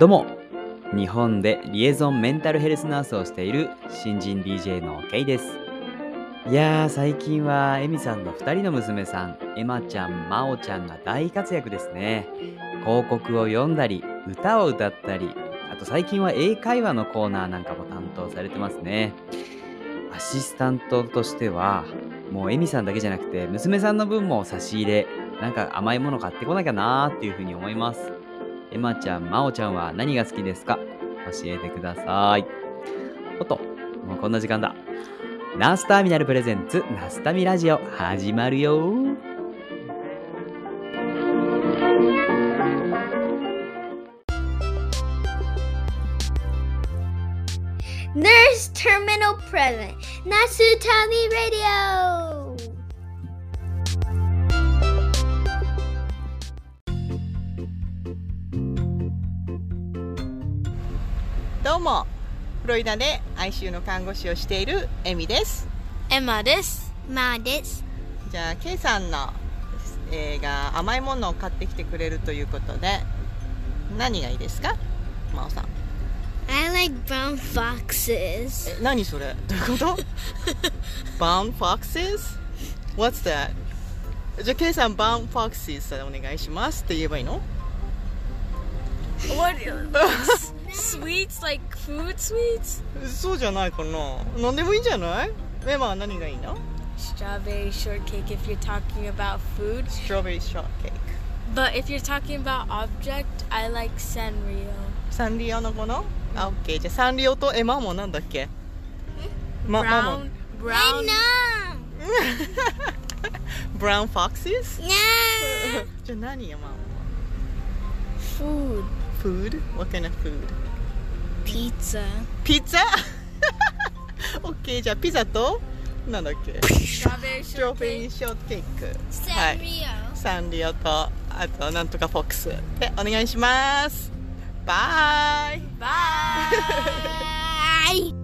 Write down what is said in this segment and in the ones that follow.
どうも。日本でリエゾンメンタルヘルスナースをしている新人 DJ のケイです。いやー最近はエミさんの2人の娘さんエマちゃんマオちゃんが大活躍ですね。広告を読んだり歌を歌ったりあと最近は英会話のコーナーなんかも担当されてますね。アシスタントとしてはもうエミさんだけじゃなくて娘さんの分も差し入れなんか甘いもの買ってこなきゃなーっていうふうに思います。エマちゃん、マオちゃんは何が好きですか？教えてください。おっと、もうこんな時間だ。ナースターミナルプレゼンツ、ナスタミラジオ、始まるよ。Nurse Terminal Present Nasutami Radio どうもフロリダで ICU の看護師をしているエミです。エマです。マーです。じゃあ K さんの映画甘いものを買ってきてくれるということで何がいいですか？真央さん。I like brown foxes. え何それ？どういうこと？Brown Foxes? What's that? じゃあ K さん Brown Foxes でお願いしますって言えばいいの？What? Sweets? Like food sweets? そうじゃないかな何でもいいんじゃないエマは何がいいの Strawberry shortcake if you're talking about food. Strawberry shortcake But if you're talking about object, I like Sanrio. サンリオのものあ、オッケー。じゃあサンリオとエマもなんだっけま、マモ Brown, brown. I know ブラウンフォックス No じゃあ何よ、マモ Food. Food? What kind of food? Pizza. ピザオッケー。じゃあピザとなんだっけ？ストロベリ.ーショートケークはい。Sanrio サンリオとあとなんとかフォックスでお願いしますバイ Bye. Bye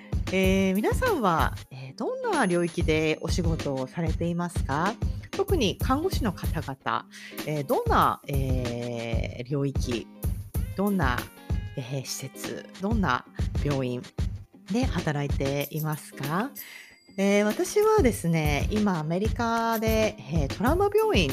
えー皆さんは、えどんな領域でお仕事をされていますか？特に看護師の方々、えどんな、えー領域、どんな、えー施設、どんな病院で働いていますか、えー私はですね、今アメリカで、えートラウマ病院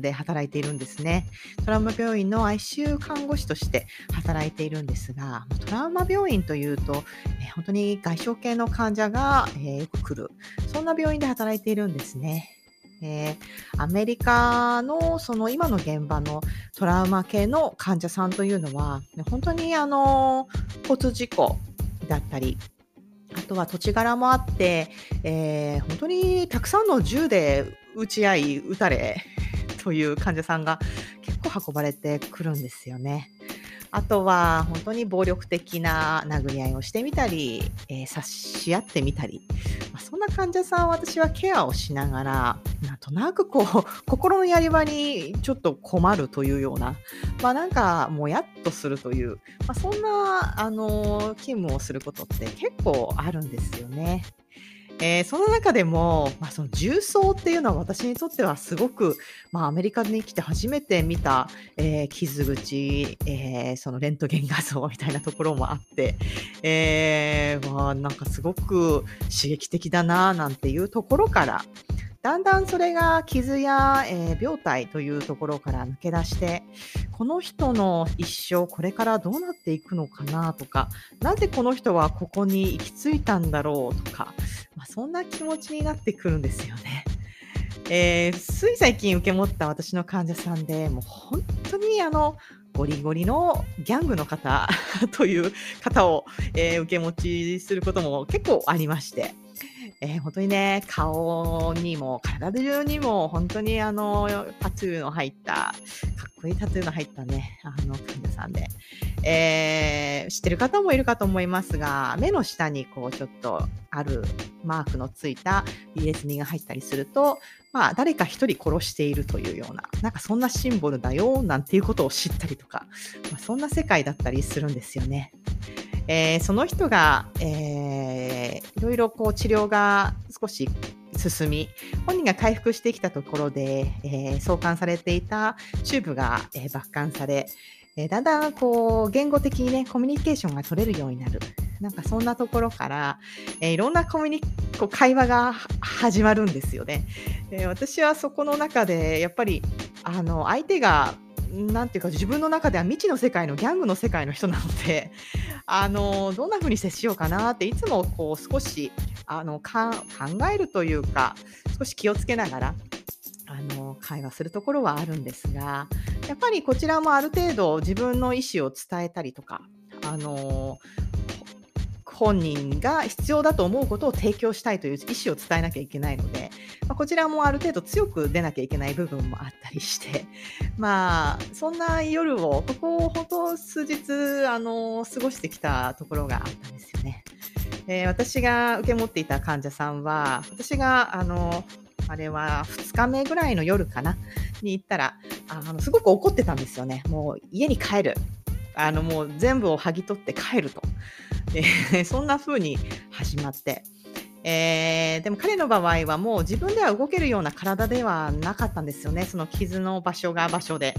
で働いているんですね。トラウマ病院の ICU 看護師として働いているんですが、トラウマ病院というと、えー本当に外傷系の患者が、えーよく来る、そんな病院で働いているんですね。えーアメリカのその今の現場のトラウマ系の患者さんというのは、ね本当にあの交通事故だったり、あとは土地柄もあって、えー本当にたくさんの銃で撃ち合い、撃たれという患者さんが結構運ばれてくるんですよね。あとは本当に暴力的な殴り合いをしてみたり、えー刺し合ってみたり、まあ、そんな患者さんを私はケアをしながら、なんとなくこう、心のやり場にちょっと困るというような、まあなんかもやっとするという、まあ、そんな、あの勤務をすることって結構あるんですよね。えーその中でも、まあ、その重曹っていうのは私にとってはすごく、まあ、アメリカに来て初めて見た、えー傷口、えーそのレントゲン画像みたいなところもあって、えーまあ、なんかすごく刺激的だななんていうところから、だんだんそれが傷や、えー病態というところから抜け出して、この人の一生これからどうなっていくのかなとか、なぜこの人はここに行き着いたんだろうとか、まあ、そんな気持ちになってくるんですよね。えーつい最近受け持った私の患者さんでもう本当にあのゴリゴリのギャングの方 という方を、えー受け持ちすることも結構ありまして、えー本当にね、顔にも体中にも本当にあの、タトゥーの入った、かっこいいタトゥーの入ったね、あの、患者さんで、えー知ってる方もいるかと思いますが、目の下にこうちょっとあるマークのついた BS2 が入ったりすると、まあ誰か一人殺しているというような、なんかそんなシンボルだよ、なんていうことを知ったりとか、まあ、そんな世界だったりするんですよね。えーその人が、えーいろいろこう治療が少し進み、本人が回復してきたところで、えー送還されていたチューブが、えー抜管され、えーだんだんこう言語的にね、コミュニケーションが取れるようになる。なんかそんなところから、えーいろんなコミュニこう会話が始まるんですよね。えー私はそこの中でやっぱりあの相手がなんていうか自分の中では未知の世界のギャングの世界の人なので あのどんな風に接しようかなっていつもこう少しあの考えるというか少し気をつけながらあの会話するところはあるんですがやっぱりこちらもある程度自分の意思を伝えたりとかあの本人が必要だと思うことを提供したいという意思を伝えなきゃいけないので、まあ、こちらもある程度強く出なきゃいけない部分もあったりして、まあ、そんな夜を、ここ本当数日、あの、過ごしてきたところがあったんですよね。えー私が受け持っていた患者さんは、私が、あの、あれは2日目ぐらいの夜かなに行ったら、あの、すごく怒ってたんですよね。もう家に帰る。あの、もう全部を剥ぎ取って帰ると。え そんな風に始まって、えーでも彼の場合はもう自分では動けるような体ではなかったんですよね、その傷の場所が場所で。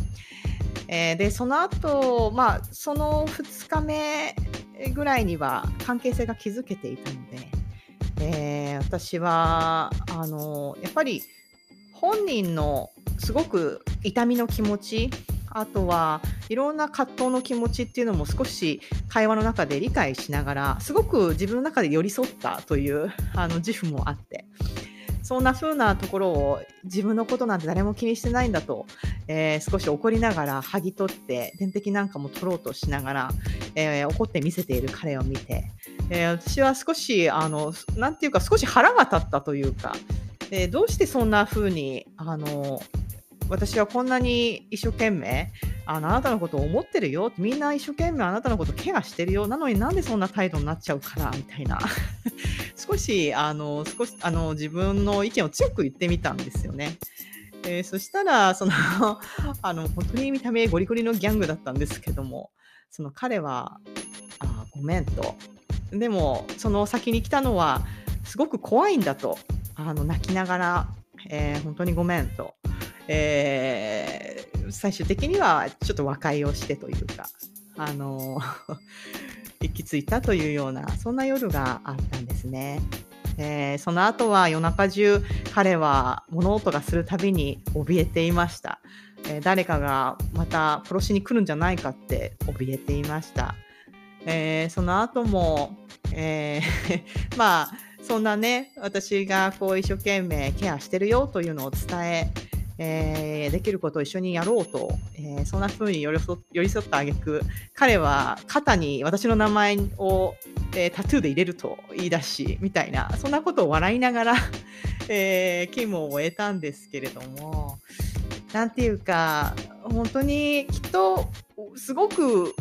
えーで、その後、まあ、その2日目ぐらいには関係性が築けていたので、えー私は、あの、やっぱり本人のすごく痛みの気持ち、あとはいろんな葛藤の気持ちっていうのも少し会話の中で理解しながらすごく自分の中で寄り添ったという あの自負もあって。そんな風なところを自分のことなんて誰も気にしてないんだと、えー少し怒りながら剥ぎ取って点滴なんかも取ろうとしながら、えー怒って見せている彼を見て、えー私は少しあのなんていうか少し腹が立ったというか、えーどうしてそんな風にあの私はこんなに一生懸命あのあなたのことを思ってるよ。みんな一生懸命あなたのことケアしてるよ。なのになんでそんな態度になっちゃうかなみたいな。少しあの少しあの自分の意見を強く言ってみたんですよね。えーそしたらその あの本当に見た目ゴリゴリのギャングだったんですけどもその彼はあごめんと。でもその先に来たのはすごく怖いんだと。あの泣きながら、えー本当にごめんと、えー最終的にはちょっと和解をしてというか、あの 行き着いたというようなそんな夜があったんですね。えーその後は夜中中彼は物音がするたびに怯えていました、えー誰かがまた殺しに来るんじゃないかって怯えていました、えーその後も、えー まあそんなね私がこう一生懸命ケアしてるよというのを伝ええーできることを一緒にやろうと、えーそんな風に寄り添寄り添った挙句彼は肩に私の名前を、えータトゥーで入れると言い出しみたいなそんなことを笑いながら、えー勤務を終えたんですけれども何て言うか本当にきっとすごく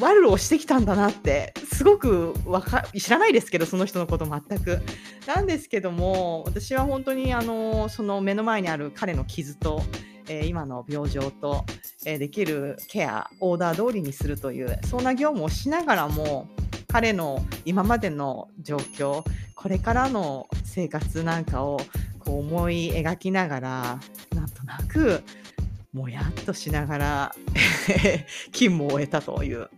悪をしてきたんだなってすごくわか知らないですけどその人のこと全く。なんですけども私は本当にあのその目の前にある彼の傷と、えー今の病状と、えーできるケアオーダー通りにするというそんな業務をしながらも彼の今までの状況これからの生活なんかをこう思い描きながらなんとなくもやっとしながら 勤務を終えたという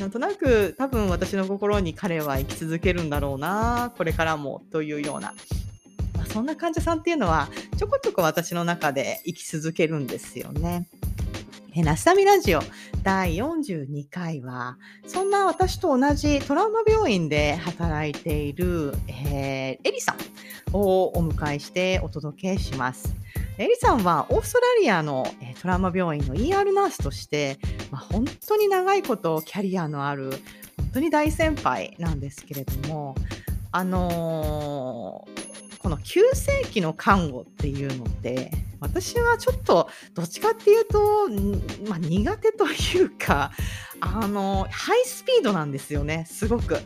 なんとなく多分私の心に彼は生き続けるんだろうなこれからもというような、まあそんな患者さんっていうのはちょこちょこ私の中で生き続けるんですよね。えナスタミラジオ第42回はそんな私と同じトラウマ病院で働いている、えーエリさんをお迎えしてお届けします。エリさんはオーストラリアのトラウマ病院の ER ナースとして、まあ、本当に長いことキャリアのある本当に大先輩なんですけれどもあのこの急性期の看護っていうのって私はちょっとどっちかっていうと、まあ、苦手というかあのハイスピードなんですよねすごく。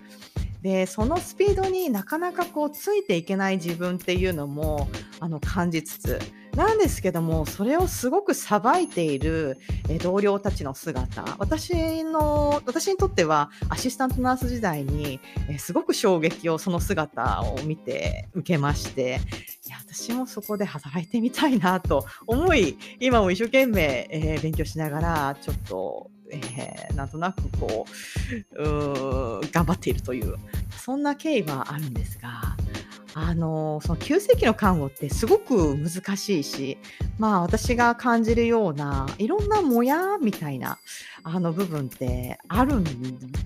でそのスピードになかなかこうついていけない自分っていうのもあの感じつつなんですけどもそれをすごくさばいているえ同僚たちの姿私の私にとってはアシスタントナース時代にえすごく衝撃をその姿を見て受けましていや私もそこで働いてみたいなと思い今も一生懸命、えー勉強しながらちょっとえーなんとなくこうう頑張っているというそんな経緯はあるんですが。あのその急性期の看護ってすごく難しいし、まあ私が感じるようないろんなもやみたいなあの部分ってあるん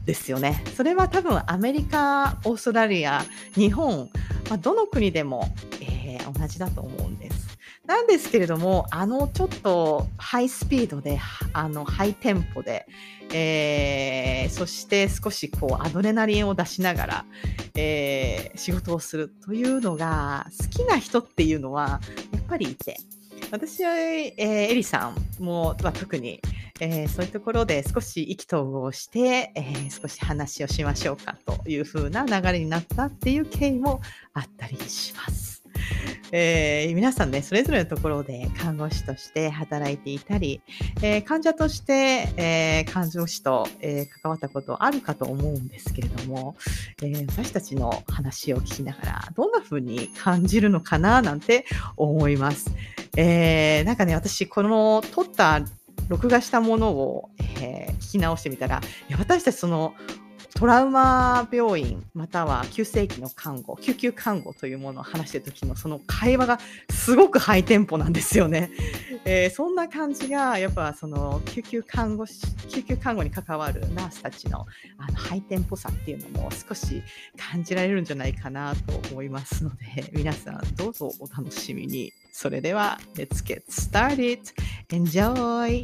ですよね。それは多分アメリカ、オーストラリア、日本、まあ、どの国でも、えー同じだと思うんです。なんですけれども、あのちょっとハイスピードで、あのハイテンポで、えーそして少しこうアドレナリンを出しながら、えー仕事をするというのが好きな人っていうのはやっぱりいて、私は、えーエリさんも、まあ、特に、えーそういうところで少し意気投合して、えー少し話をしましょうかという風な流れになったっていう経緯もあったりします。えー皆さんね、それぞれのところで看護師として働いていたり、えー患者として、えー看護師と、えー関わったことあるかと思うんですけれども、えー私たちの話を聞きながら、どんな風に感じるのかななんて思います。えーなんかね、私、この撮った、録画したものを、えー聞き直してみたら、いや私たちその、トラウマ病院または急性期の看護、救急看護というものを話してる時のその会話がすごくハイテンポなんですよね。えーそんな感じがやっぱその救急看護救急看護に関わるナースたちのあのハイテンポさっていうのも少し感じられるんじゃないかなと思いますので 皆さんどうぞお楽しみに。それでは Let's get started. Enjoy!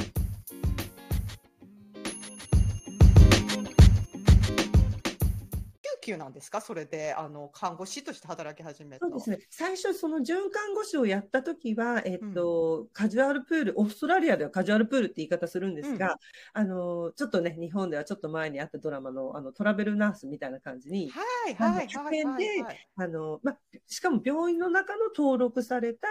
救急なんですか？それであの看護師として働き始めた。そうですね。最初、その准看護師をやった時は、えっと、カジュアルプール、オーストラリアではカジュアルプールって言い方するんですが、あの、ちょっとね、日本ではちょっと前にあったドラマの、あの、トラベルナースみたいな感じに、はいはいはいはいはいあの、ま、しかも病院の中の登録された、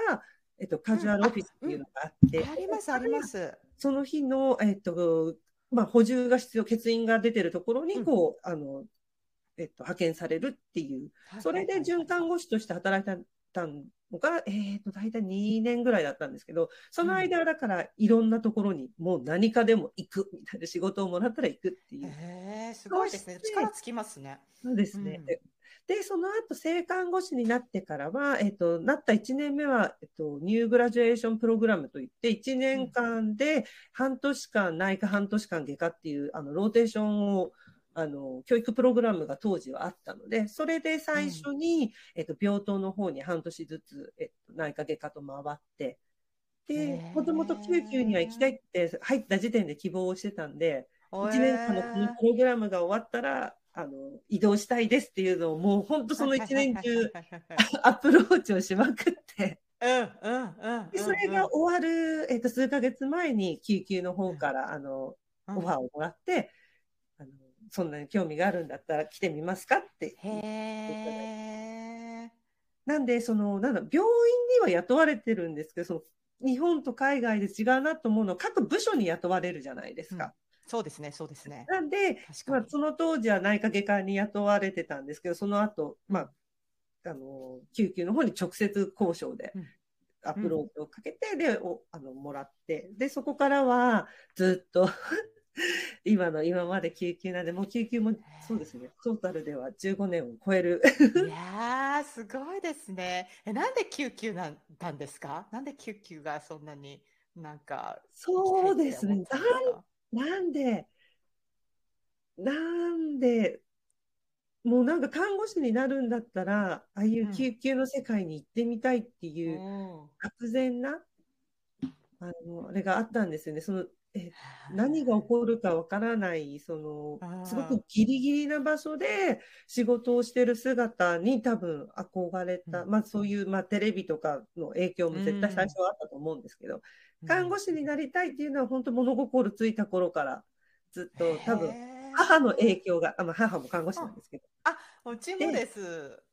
えっと、カジュアルオフィスっていうのがあって、ありますあります。その日の、えっと、まあ、補充が必要、欠員が出てるところに、うん。こう、あの、えっと、派遣されるっていう、それで准看護師として働いたのが、えっと、大体2年ぐらいだったんですけど、その間だからいろんなところにもう何かでも行くみたいな仕事をもらったら行くっていう。へえすごいですね。力つきますね。そうですね。うん。でで、その後、正看護師になってからは、えっと、なった1年目は、えっと、ニューグラジュエーションプログラムといって、1年間で半年間内科、半年間外科っていう、あの、ローテーションを、あの、教育プログラムが当時はあったので、それで最初に、えっと、病棟の方に半年ずつ、えっと、内科外科と回って、へでともと救急には行きたいって入った時点で希望をしてたんで、1年間のこのプログラムが終わったら、あの、移動したいですっていうのを、もう本当その1年中、アプローチをしまくって、うんうんうんでそれが終わる、えっと、数ヶ月前に救急の方から、あの、オファーをもらって、そんなに興味があるんだったら来てみますかって。へえなんで、その、なんだ、病院には雇われてるんですけど、その、日本と海外で違うなと思うのは、各部署に雇われるじゃないですか。そうですねそうですね。なんで、まあ、その当時は内科外科に雇われてたんですけど、その後、まあ、あの、救急の方に直接交渉でうん。アプローチをかけて、で、お、あの、もらって、で、そこからはずっと 今の、今まで救急なんで、もう救急も、そうですね、トータルでは15年を超える。いやーすごいですね。えなんで救急なんだんですか？なんで救急がそんなになんかそうですね。行きたいって思ったんなんで、なんで、もうなんか看護師になるんだったら、ああいう救急の世界に行ってみたいっていう、うん突然な、あの、あれがあったんですよね。その、え何が起こるかわからない、その、すごくギリギリな場所で仕事をしてる姿に多分憧れた、うん。まあそういう、まあテレビとかの影響も絶対最初はあったと思うんですけど、看護師になりたいっていうのは本当物心ついた頃からずっと多分母の影響が、あまあ母も看護師なんですけど、うちもです。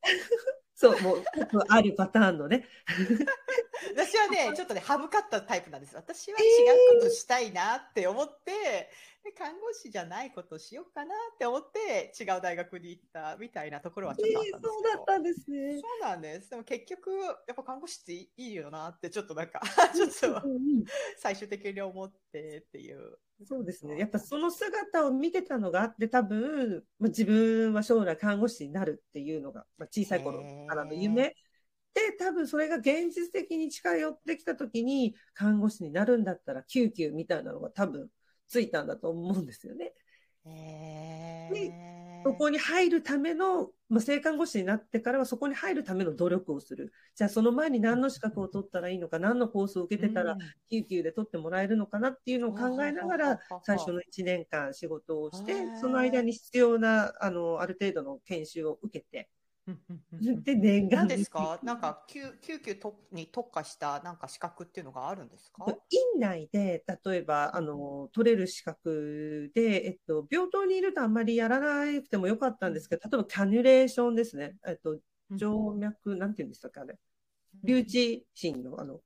そう、もうあるパターンのね、私はね、ちょっとね、省かったタイプなんです。私は違うことしたいなって思って、で看護師じゃないことをしようかなって思って、違う大学に行ったみたいなところはちょっとあったんですそうけど。だったんですね。そうなんです。でも結局、やっぱ看護師っていいよなって、ちょっとなんか、ちょっと最終的に思ってっていう。そうですね。やっぱその姿を見てたのがあって、多分、まあ、自分は将来看護師になるっていうのが、まあ、小さい頃からの夢。で、多分それが現実的に近寄ってきた時に、看護師になるんだったら救急みたいなのが多分ついたんだと思うんですよね。へでーそこに入るための、まあ、性看護師になってからはそこに入るための努力をする。じゃあその前に何の資格を取ったらいいのか、何のコースを受けてたらうん。救急で取ってもらえるのかなっていうのを考えながら、最初の1年間仕事をしてその間に必要な、あの、ある程度の研修を受けて、で、念願何ですか？なんか救救急とに特化したなんか資格っていうのがあるんですか？院内で、例えば、あの、取れる資格で、えっと、病棟にいるとあんまりやらなくてもよかったんですけど、例えばキャニュレーションですね。えっと、静脈、なんて言うんでしたっけ、あれ？留置芯の、あの、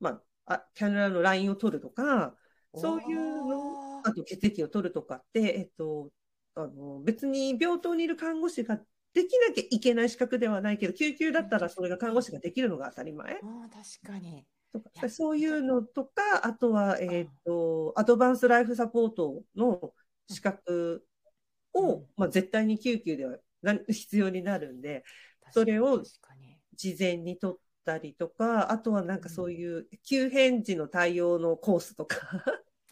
まあ、あキャニュラのラインを取るとか、そういうの、あと血液を取るとかって、えっと、あの、別に病棟にいる看護師ができなきゃいけない資格ではないけど、救急だったらそれが看護師ができるのが当たり前？あー確かに。とかそういうのとか、あとは、えっと、アドバンスライフサポートの資格を、うん。まあ、絶対に救急ではな必要になるんで、それを事前に取ったりとか、あとはなんかそういう急変時の対応のコースとか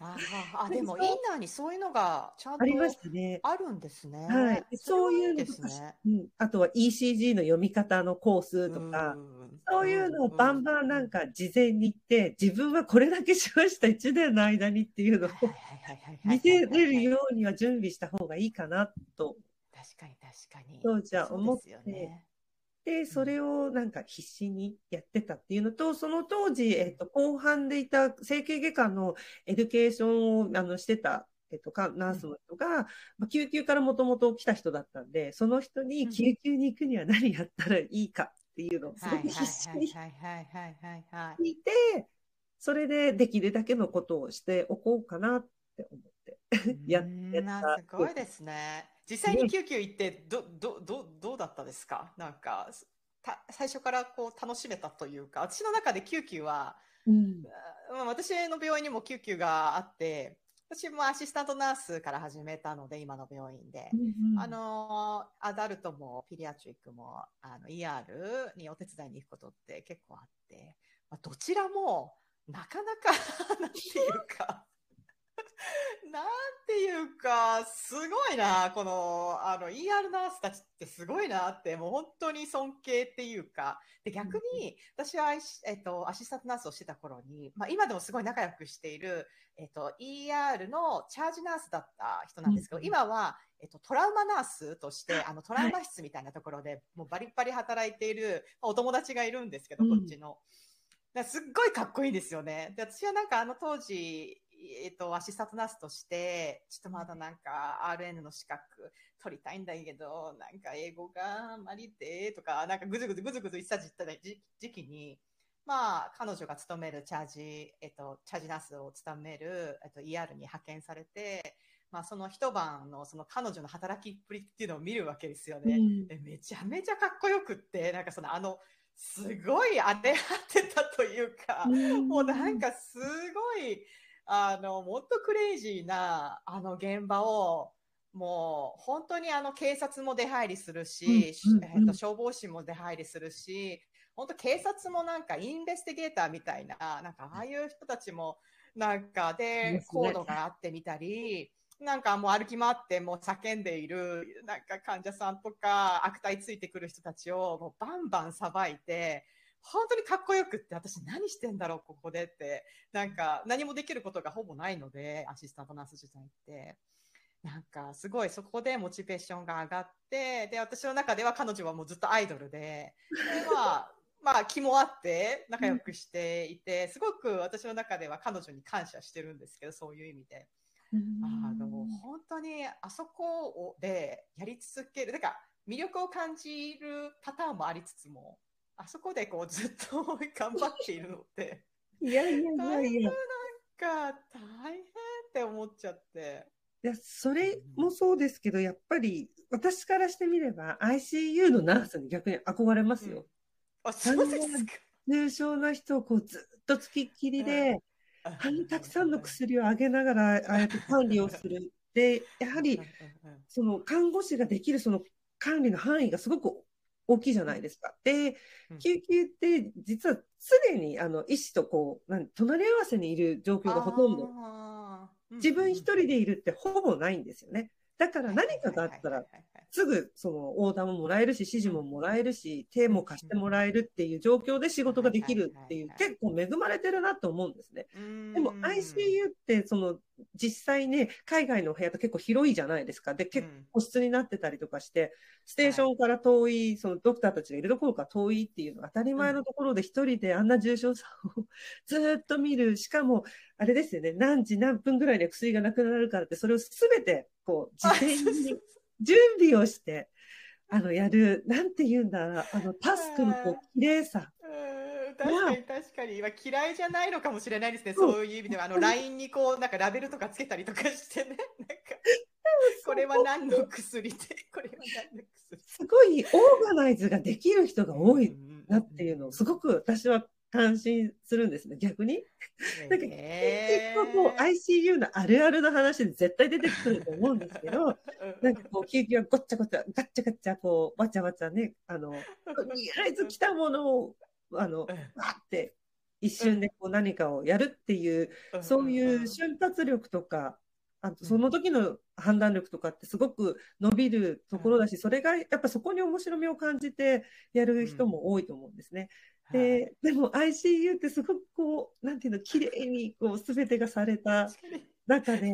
あーあ、でもインナーにそういうのがちゃんとありましたね。あるんですね。はい。そういうのですね。うん、あとは ECG の読み方のコースとか、そういうのをバンバンなんか事前に言って、自分はこれだけしました、1年の間にっていうのを見せれるようには準備した方がいいかなと、確かに確かに。そうですよて、ね。で、それをなんか必死にやってたっていうのと、その当時、えっと、後半でいた整形外科の education をあのしてた、えっと、かナースの人が、まあ、救急からもともと来た人だったんで、その人うんに救急に行くには何やったらいいかっていうのをすごく必死に。聞いて、それでできるだけのことをしておこうかなって思って。やったすごいですね。実際に救急行ってどどどどうだったですか？なんかた最初からこう楽しめたというか、私の中で救急は、うん。まあ私の病院にも救急があって、私もアシスタントナースから始めたので今の病院で。あのアダルトもピリアトリックもあの ER にお手伝いに行くことって結構あって、まあ、どちらもなかなか なんていうか なんていうかすごいなこのあの ER ナースたちってすごいなってもう本当に尊敬っていうか。で逆に私は、えっと、アシスタントナースをしてた頃に、まあ、今でもすごい仲良くしている、えっと、ER のチャージナースだった人なんですけど、うん今はえっと、トラウマナースとして、あの、トラウマ室みたいなところで、もうバリッバリ働いている、まあお友達がいるんですけど、うん。こっちの。だからすっごいかっこいいんですよね。で、私はなんかあの当時、えっと、アシスタントナースとして、ちょっとまだなんか RN の資格取りたいんだけど、なんか英語があんまりで、とか、なんかぐずぐずぐずぐず言ってた時時期に、まあ、彼女が勤めるチャージ、えっと、チャージナースを務める、えっと、ER に派遣されて、まあ、その一晩のその彼女の働きっぷりっていうのを見るわけですよね。うん。でめちゃめちゃかっこよくって、なんかそのあの、すごい当てはってたというか、もうなんかすごい、あの、もっとクレイジーな、あの現場を、もう本当にあの警察も出入りするし、うんうんうん。えっと消防士も出入りするし、本当警察もなんかインベスティゲーターみたいな、なんかああいう人たちもなんかでコードがあってみたり、なんかもう歩き回ってもう叫んでいる、なんか患者さんとか悪態ついてくる人たちをもうバンバンさばいて、本当にかっこよくって、私何してんだろう、ここでって。なんか、何もできることがほぼないので、アシスタントナース時代って。なんか、すごいそこでモチベーションが上がって、で、私の中では彼女はもうずっとアイドルで、でまあ、まあ、気もあって、仲良くしていて、すごく私の中では彼女に感謝してるんですけど、そういう意味で。あの、本当にあそこをでやり続ける。だから、魅力を感じるパターンもありつつも、あそこでこうずっと頑張っているのって、いやいやいやいや。なんか大変って思っちゃって。いや、それもそうですけど、やっぱり私からしてみれば ICU のナースに逆に憧れますよ。あ、そうですか。重症な人をこうずっとつきっきりで、あんなたくさんの薬をあげながら、ああやって管理をする。で、やはり、その看護師ができるその管理の範囲がすごく大きいじゃないですか。で、救急って実は常にあの医師とこう、なん隣り合わせにいる状況がほとんど。自分一人でいるってほぼないんですよね。だから何かがあったら、すぐそのオーダーももらえるし、指示ももらえるし、手も貸してもらえるっていう状況で仕事ができるっていう、結構恵まれてるなと思うんですね。でも ICU ってその実際ね、海外の部屋と結構広いじゃないですか。で、結構個室になってたりとかして、ステーションから遠い、そのドクターたちがいるところから遠いっていうのは当たり前のところで一人であんな重症さを ずっと見る。しかも、あれですよね、何時何分ぐらいで薬がなくなるからって、それをすべて、こう、事前に 準備をして、あの、やる、なんて言うんだ、あの、タスクのこう、綺麗さ。確かに確かに。まあ、嫌いじゃないのかもしれないですね。そういう意味では、あの、LINE にこう、なんかラベルとかつけたりとかしてね。なんか、これは何の薬で、これは何の薬。すごいオーガナイズができる人が多いなっていうのを、すごく私は感心するんですね、逆に。なんか、結構こう ICU のあるあるの話で絶対出てくると思うんですけど、なんかこう救急はごっちゃごちゃ、ガッチャガッチャ、こう、わちゃわちゃね、あの、とりあえず来たものを、あの、わって、一瞬でこう何かをやるっていう、そういう瞬発力とか、あとその時の判断力とかってすごく伸びるところだし、それがやっぱそこに面白みを感じてやる人も多いと思うんですね。で、でも ICU ってすごくこう、なんていうの、綺麗にこう、すべてがされた中で、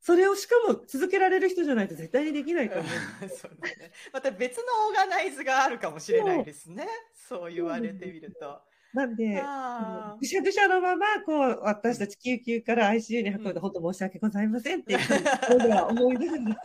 それをしかも続けられる人じゃないと絶対にできないと思う。そうね。また別のオーガナイズがあるかもしれないですね。そう言われてみると。なんで、ぐしゃぐしゃのまま、こう、私たち救急から ICU に運んで、本当申し訳ございませんっていうは思い出るんです。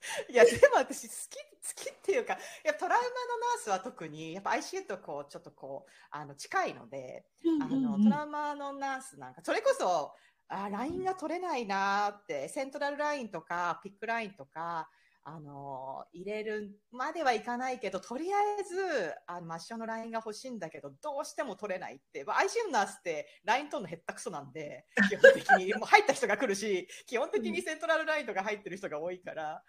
いや、でも私好き、好きっていうか、いや、トラウマのナースは特に、やっぱ ICU とこう、ちょっとこう、あの、近いので、あの、トラウマのナースなんか、それこそ、あ、LINE が取れないなーって、セントラルラインとか、ピックラインとか、あの、入れるまではいかないけど、とりあえず、あの、抹消の LINE が欲しいんだけど、どうしても取れないって。まあ、ICU のナースって LINE 取るの減ったくそなんで、基本的に、もう入った人が来るし、基本的にセントラルラインとか入ってる人が多いから、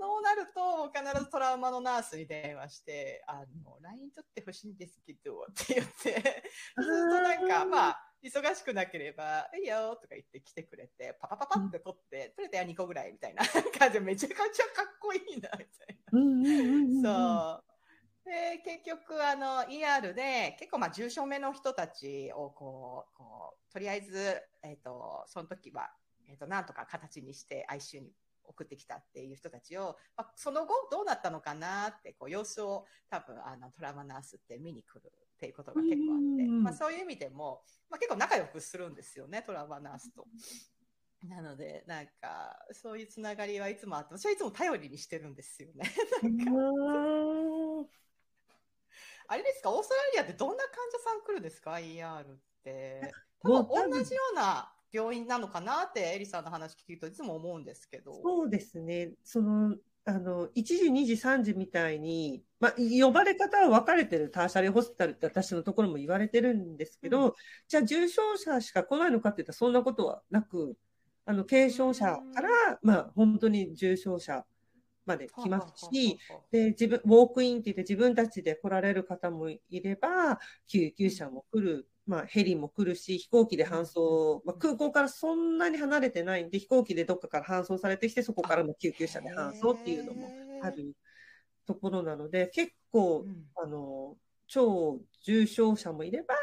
そうなると、必ずトラウマのナースに電話して、あの、LINE 取ってほしいんですけど、って言って、そうするとなんか、まあ、忙しくなければ、いいよとか言って来てくれて、パパパパって取って、取れたよ2個ぐらいみたいな感じでめちゃくちゃかっこいいな、みたいな。そう。で、結局、あの、ER で、結構、まあ、重症目の人たちを、こう、こう、とりあえず、えっ、と、その時は、えっ、と、なんとか形にして ICU に送ってきたっていう人たちを、まあ、その後どうなったのかなって、こう、様子を多分、あの、トラウマナースって見に来るっていうことが結構あって、まあ、そういう意味でも、まあ、結構仲良くするんですよね、トラウマナースと。なので、なんか、そういうつながりはいつもあって、私はいつも頼りにしてるんですよね。なんか。あれですか、オーストラリアってどんな患者さん来るんですか ?ER って。多分同じような病院なのかなって、エリさんの話聞くといつも思うんですけど。そうですね。その、あの、1時、2時、3時みたいに、まあ、呼ばれ方は分かれてるターシャリーホスピタルって私のところも言われてるんですけど、うん、じゃあ重症者しか来ないのかって言ったらそんなことはなく、あの、軽症者から、まあ、本当に重症者まで来ますし、で、自分、ウォークインって言って自分たちで来られる方もいれば、救急車も来る、まあ、ヘリも来るし、飛行機で搬送、まあ、空港からそんなに離れてないんで、飛行機でどっかから搬送されてきて、そこからの救急車で搬送っていうのもあるところなので、結構、あの、超重症者もいれば、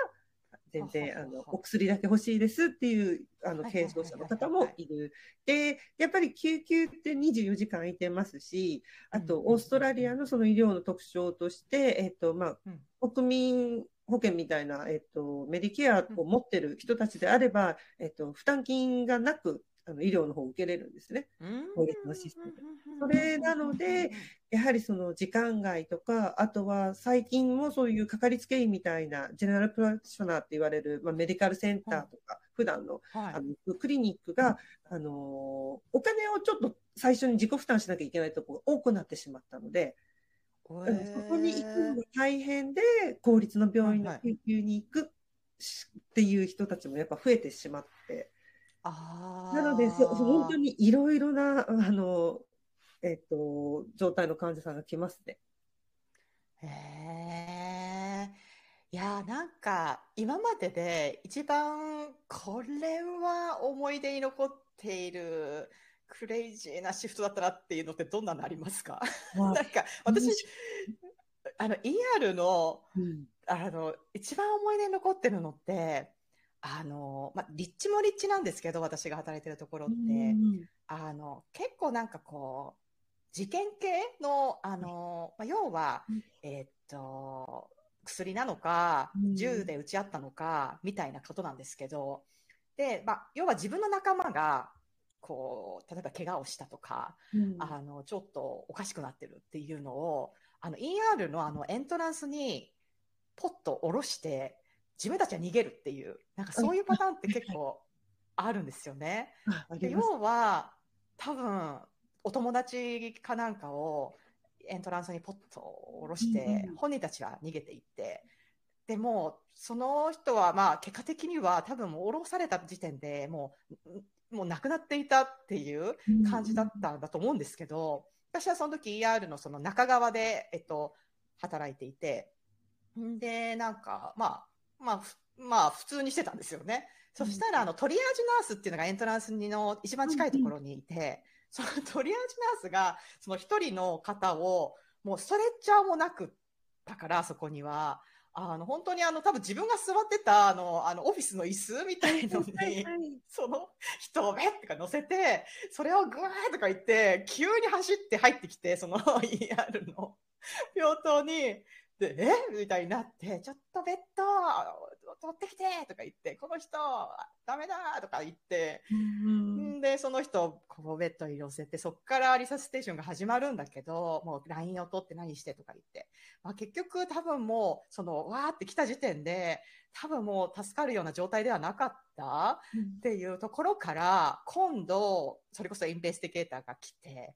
全然、あの、お薬だけ欲しいですっていう、あの、はい軽症者の方もいる。で、やっぱり救急って24時間空いてますし、あと、オーストラリアのその医療の特徴として、えっと、まうん。あ、国民保険みたいな、えっと、メディケアを持ってる人たちであれば、えっと、負担金がなく、あの、医療の方を受けれるんですね。法律のシステム。それなので、やはりその時間外とか、あとは最近もそういうかかりつけ医みたいな、ジェネラルプラクティショナーって言われる、まあ、メディカルセンターとか、普段のはい。あのクリニックが、あのーお金をちょっと最初に自己負担しなきゃいけないところが多くなってしまったので、あのそこに行くのが大変で、公立の病院の救急に行くしっていう人たちもやっぱ増えてしまって、あなので、そ本当にいろいろな、あの、えっと、状態の患者さんが来ますね。へえ。いやーなんか今までで一番これは思い出に残っているクレイジーなシフトだったなっていうのってどんなのありますか？まあ なんか私あの ER のうん。あの一番思い出に残ってるのってあの、まあ、立地も立地なんですけど私が働いてるところって、うん。あの結構なんかこう事件系のあの、まあ、要は、うん。えーっと薬なのかうん。銃で撃ち合ったのかみたいなことなんですけど。で、まあ、要は自分の仲間がこう例えば怪我をしたとか、うん。あのちょっとおかしくなってるっていうのをあの ER のあのエントランスにポッと下ろして自分たちは逃げるっていうなんかそういうパターンって結構あるんですよね。要は多分お友達かなんかをエントランスにポッと下ろして、本人たちは逃げていってでもその人はまあ結果的には多分もう下ろされた時点でもうもう亡くなっていたっていう感じだったんだと思うんですけど、私はその時 ER のその中側で、えっと、働いていて、んで、なんか、まあ、まあ、ふまあ、普通にしてたんですよね。そしたら、あの、トリアージナースっていうのがエントランスにの一番近いところにいて、そのトリアージナースが、その一人の方を、もうストレッチャーもなくったから、そこには、あの、本当にあの、多分自分が座ってた、あの、あの、オフィスの椅子みたいのに、その人をベッとか乗せて、それをグワーとか言って、急に走って入ってきて、その ER の。病棟に、で、え？みたいになって、ちょっとベッド、取ってきてとか言って、この人、ダメだとか言って、んで、その人をこうベッドに寄せて、そこからリサステーションが始まるんだけど、もう LINE を取って何してとか言って。まあ、結局多分もう、その、わーって来た時点で、多分もう助かるような状態ではなかったっていうところから、今度、それこそインベスティゲーターが来て、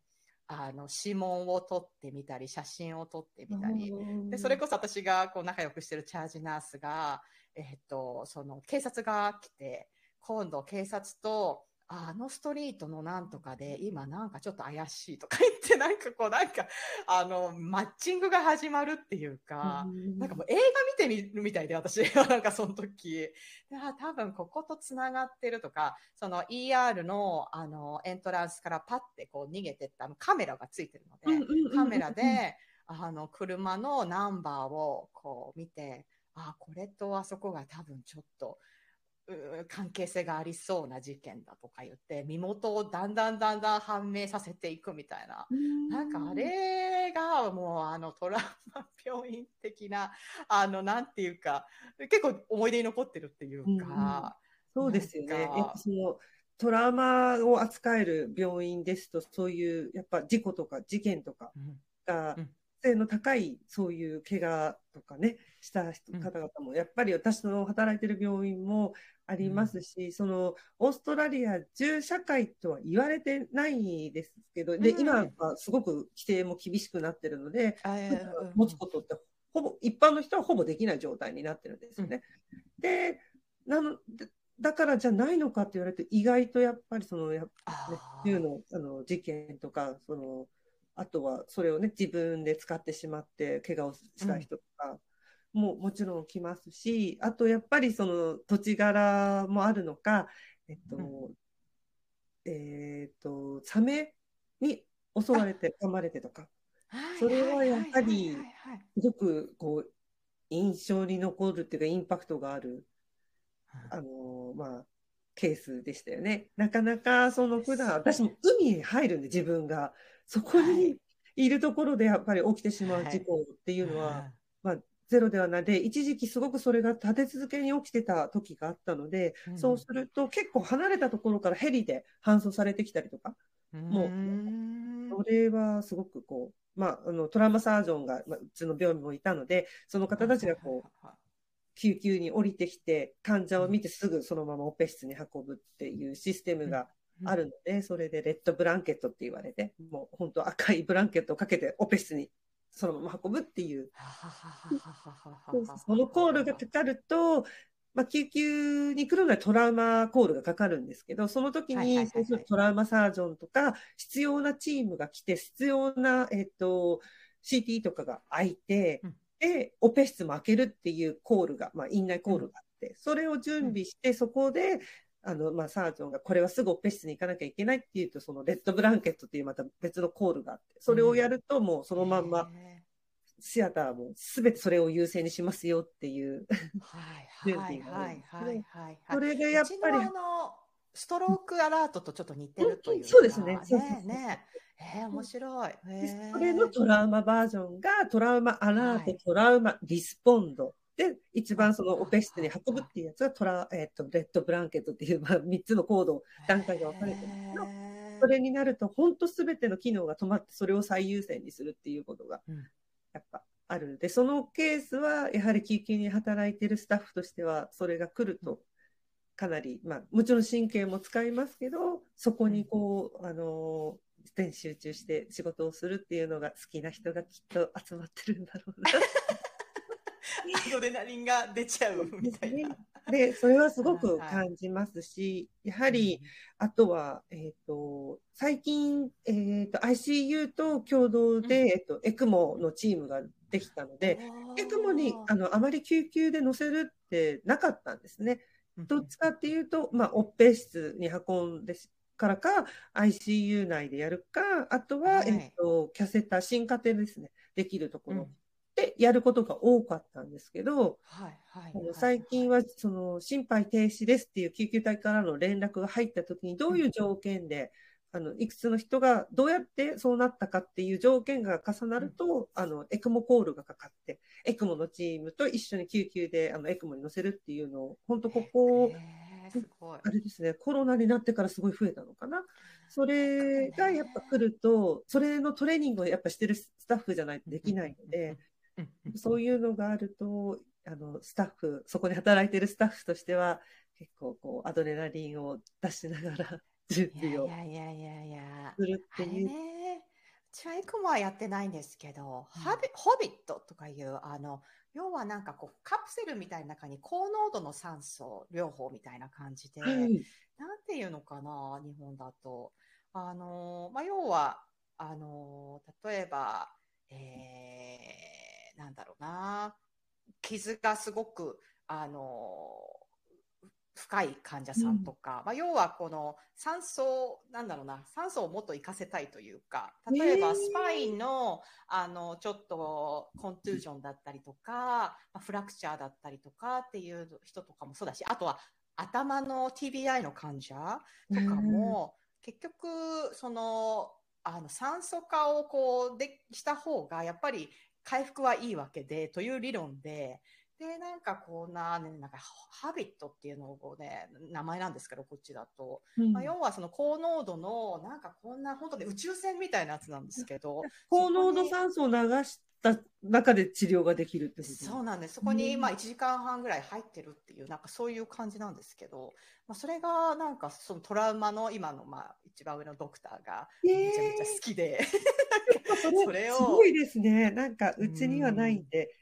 あの、指紋を撮ってみたり、写真を撮ってみたり、で、それこそ私がこう仲良くしてるチャージナースが、えっと、その警察が来て、今度警察と、あのストリートのなんとかで、今なんかちょっと怪しいとか言って、なんかこう、なんか、あの、マッチングが始まるっていうか、なんかもう映画見てみるみたいで、私はなんかその時。であ多分ここと繋がってるとか、その ER のあのエントランスからパッてこう逃げてったカメラがついてるので、カメラで、あの、車のナンバーをこう見て、あ、これとあそこが多分ちょっと、関係性がありそうな事件だとか言って、身元をだんだんだんだん判明させていくみたいな。なんかあれがもうあのトラウマ病院的な、あの、なんていうか、結構思い出に残ってるっていうか、そうですよね。そのトラウマを扱える病院ですと、そういうやっぱ事故とか事件とかうん。がうん性の高いそういう怪我とかね、した方々も、やっぱり私の働いてる病院もありますし、そのオーストラリア銃社会とは言われてないですけど、で、うん。今はすごく規制も厳しくなってるので、うん持つことってほぼ一般の人はほぼできない状態になってるんですよね。でなのでだからじゃないのかって言われて意外とやっぱりそのや、ねあ、ー銃のあの事件とかそのあとはそれをね自分で使ってしまって怪我をした人とかももちろん来ますしあとやっぱりその土地柄もあるのかえっと、うえっとサメに襲われて噛まれてとか。はいそれはやはりはいはいはいはいすごくこう印象に残るっていうか、インパクトがある、あの、まあ、ケースでしたよね。なかなか、その普段、私も海に入るんで、自分が。そこにい。るところでやっぱり起きてしまう事故っていうのは、まあ、ゼロではない。で、一時期すごくそれが立て続けに起きてた時があったので、うん。そうすると結構離れたところからヘリで搬送されてきたりとか、もううん。それはすごくこう、まあ、あのトラウマサージョンが、まあ、うちの病院もいたので、その方たちがこう、救急に降りてきて、患者を見てすぐそのままオペ室に運ぶっていうシステムがあるので、それでレッドブランケットって言われて、もう本当赤いブランケットをかけてオペ室にそのまま運ぶっていう、そのコールがかかると、まあ、救急に来るのはトラウマコールがかかるんですけど、その時にそうするとトラウマサージョンとか、必要なチームが来て、必要な、えっと、CT とかが開いてうん、で、オペ室も開けるっていうコールが、まあ、院内コールがあって、それを準備して、そこで、あの、まあ、サージョンがこれはすぐオペ室に行かなきゃいけないっていうと、そのレッドブランケットっていうまた別のコールがあって、それをやるともうそのまんま、へシアターもすべてそれを優先にしますよっていう。ーはいはいはいはいはいそれでやっぱりあのストロークアラートとちょっと似てるというか、そうですねねねえー、面白い。それのトラウマバージョンがトラウマアラート、はいトラウマリスポンド。で、一番そのオペ室に運ぶっていうやつがトラ、えっ、と、レッドブランケットっていう、まあ、3つのコード、段階が分かれてるんですけど、それになると、本当すべての機能が止まって、それを最優先にするっていうことがうん、やっぱあるので、そのケースは、やはり救急に働いているスタッフとしては、それが来ると、かなり、まあ、もちろん神経も使いますけど、そこにこう、あの全集中して仕事をするっていうのが好きな人がきっと集まってるんだろうな。アドレナリンが出ちゃうみたいな。で、それはすごく感じますし、やはり、あとは、えっ、と、最近、えっ、と、ICU と共同で、うん。えっ、と、エクモのチームができたので、エクモに、あの、あまり救急で乗せるってなかったんですね。どっちかっていうと、まあ、オペ室に運んでからか、ICU 内でやるか、あとは、はい。えっと、キャセター、新家庭ですね、できるとこうん。ろでやることが多かったんですけど、はいはいあの最近は、その、心肺停止ですっていう救急隊からの連絡が入った時に、どういう条件で、あの、いくつの人がどうやってそうなったかっていう条件が重なると、あの、エクモコールがかかって、エクモのチームと一緒に救急で、あの、エクモに乗せるっていうのを、本当ここ、すごい。あれですね、コロナになってからすごい増えたのかな。それがやっぱ来ると、それのトレーニングをやっぱしてるスタッフじゃないとできないので、そういうのがあると、あの、スタッフ、そこで働いてるスタッフとしては、結構こう、アドレナリンを出しながら準い備をやいやいやいやするっていう。ね、うちはエクモはやってないんですけど、ハビホビットとかいう、あの、要はなんかこう、カプセルみたいな中に高濃度の酸素療法みたいな感じで、はい。なんていうのかな、日本だと。あの、まあ、要は、あの、例えば、えー、なんだろうな、傷がすごく、あの、深い患者さんとか、まあ、要はこの酸素、なんだろうな、酸素をもっと活かせたいというか、例えばスパインの、あの、ちょっとコントゥージョンだったりとか、まあフラクチャーだったりとかっていう人とかもそうだし、あとは頭の TBI の患者とかも、結局、その、あの、酸素化をこう、で、した方が、やっぱり回復はいいわけで、という理論で、で、なんかこうな、ね、なんか、ハビットっていうのをね、名前なんですけど、こっちだと。うんまあ、要はその高濃度の、なんかこんな、本当に宇宙船みたいなやつなんですけど、高濃度酸素を流した中で治療ができるってそうなんです。そこに、うんまあ、1時間半ぐらい入ってるっていう、なんかそういう感じなんですけど、まあ、それが、なんか、そのトラウマの今の、まあ、一番上のドクターが、えめちゃめちゃ好きで、それ それをすごいですね。なんか、うちにはないんで、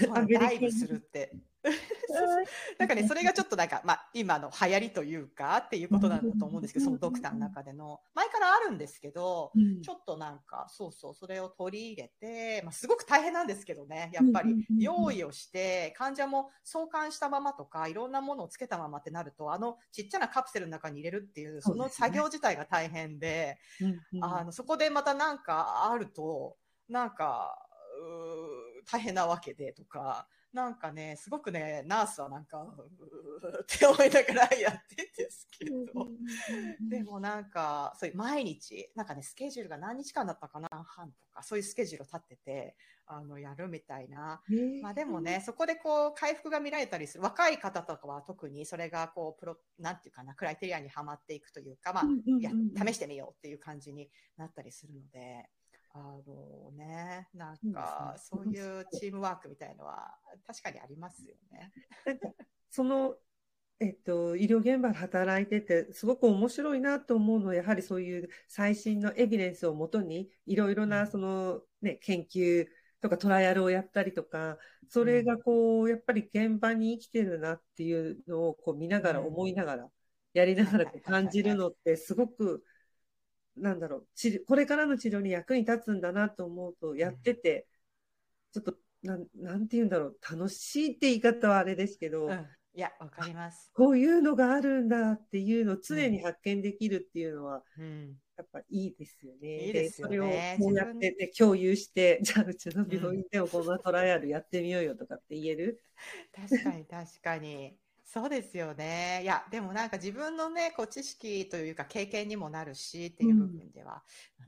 そうアメリカダイブするって。なんかね、それがちょっとなんか、まあ、今の流行りというか、っていうことなんだと思うんですけど、そのドクターの中での。前からあるんですけど、うん。ちょっとなんか、そうそう、それを取り入れて、まあ、すごく大変なんですけどね、やっぱり。用意をして、患者も送還したままとか、いろんなものをつけたままってなると、あのちっちゃなカプセルの中に入れるっていう、その作業自体が大変で、うんうん。あのそこでまたなんかあると、なんか、う大変なわけでとか、なんかね、すごくね、ナースはなんか、うーって思いながらやってんですけど、でもなんか、そういう毎日、なんかね、スケジュールが何日間だったかな、半とか、そういうスケジュールを立ってて、あの、やるみたいな。まあでもね、そこでこう、回復が見られたりする、若い方とかは特にそれがこう、プロ、なんていうかな、クライテリアにはまっていくというか、まあ、や試してみようっていう感じになったりするので、あのね、なんか、そういうチームワークみたいのは、確かにありますよね。なんか、その、えっと、医療現場で働いてて、すごく面白いなと思うのは、やはりそういう最新のエビデンスをもとに、いろいろな、その、ね、研究とかトライアルをやったりとか、それがこう、やっぱり現場に生きてるなっていうのをこう見ながら、思いながら、やりながら感じるのって、すごく、なんだろう、これからの治療に役に立つんだなと思うと、やってて、ちょっと、なん、なんて言うんだろう、楽しいって言い方はあれですけど、うん。いや、わかります。こういうのがあるんだっていうのを常に発見できるっていうのは、うん。やっぱいいですよね。いいですよねそれをこうやってね、共有して、じゃあうちの病院でもこんなトライアルやってみようよとかって言える。確かに確かに。そうですよね。いや、でもなんか自分のね、こう知識というか経験にもなるしっていう部分では、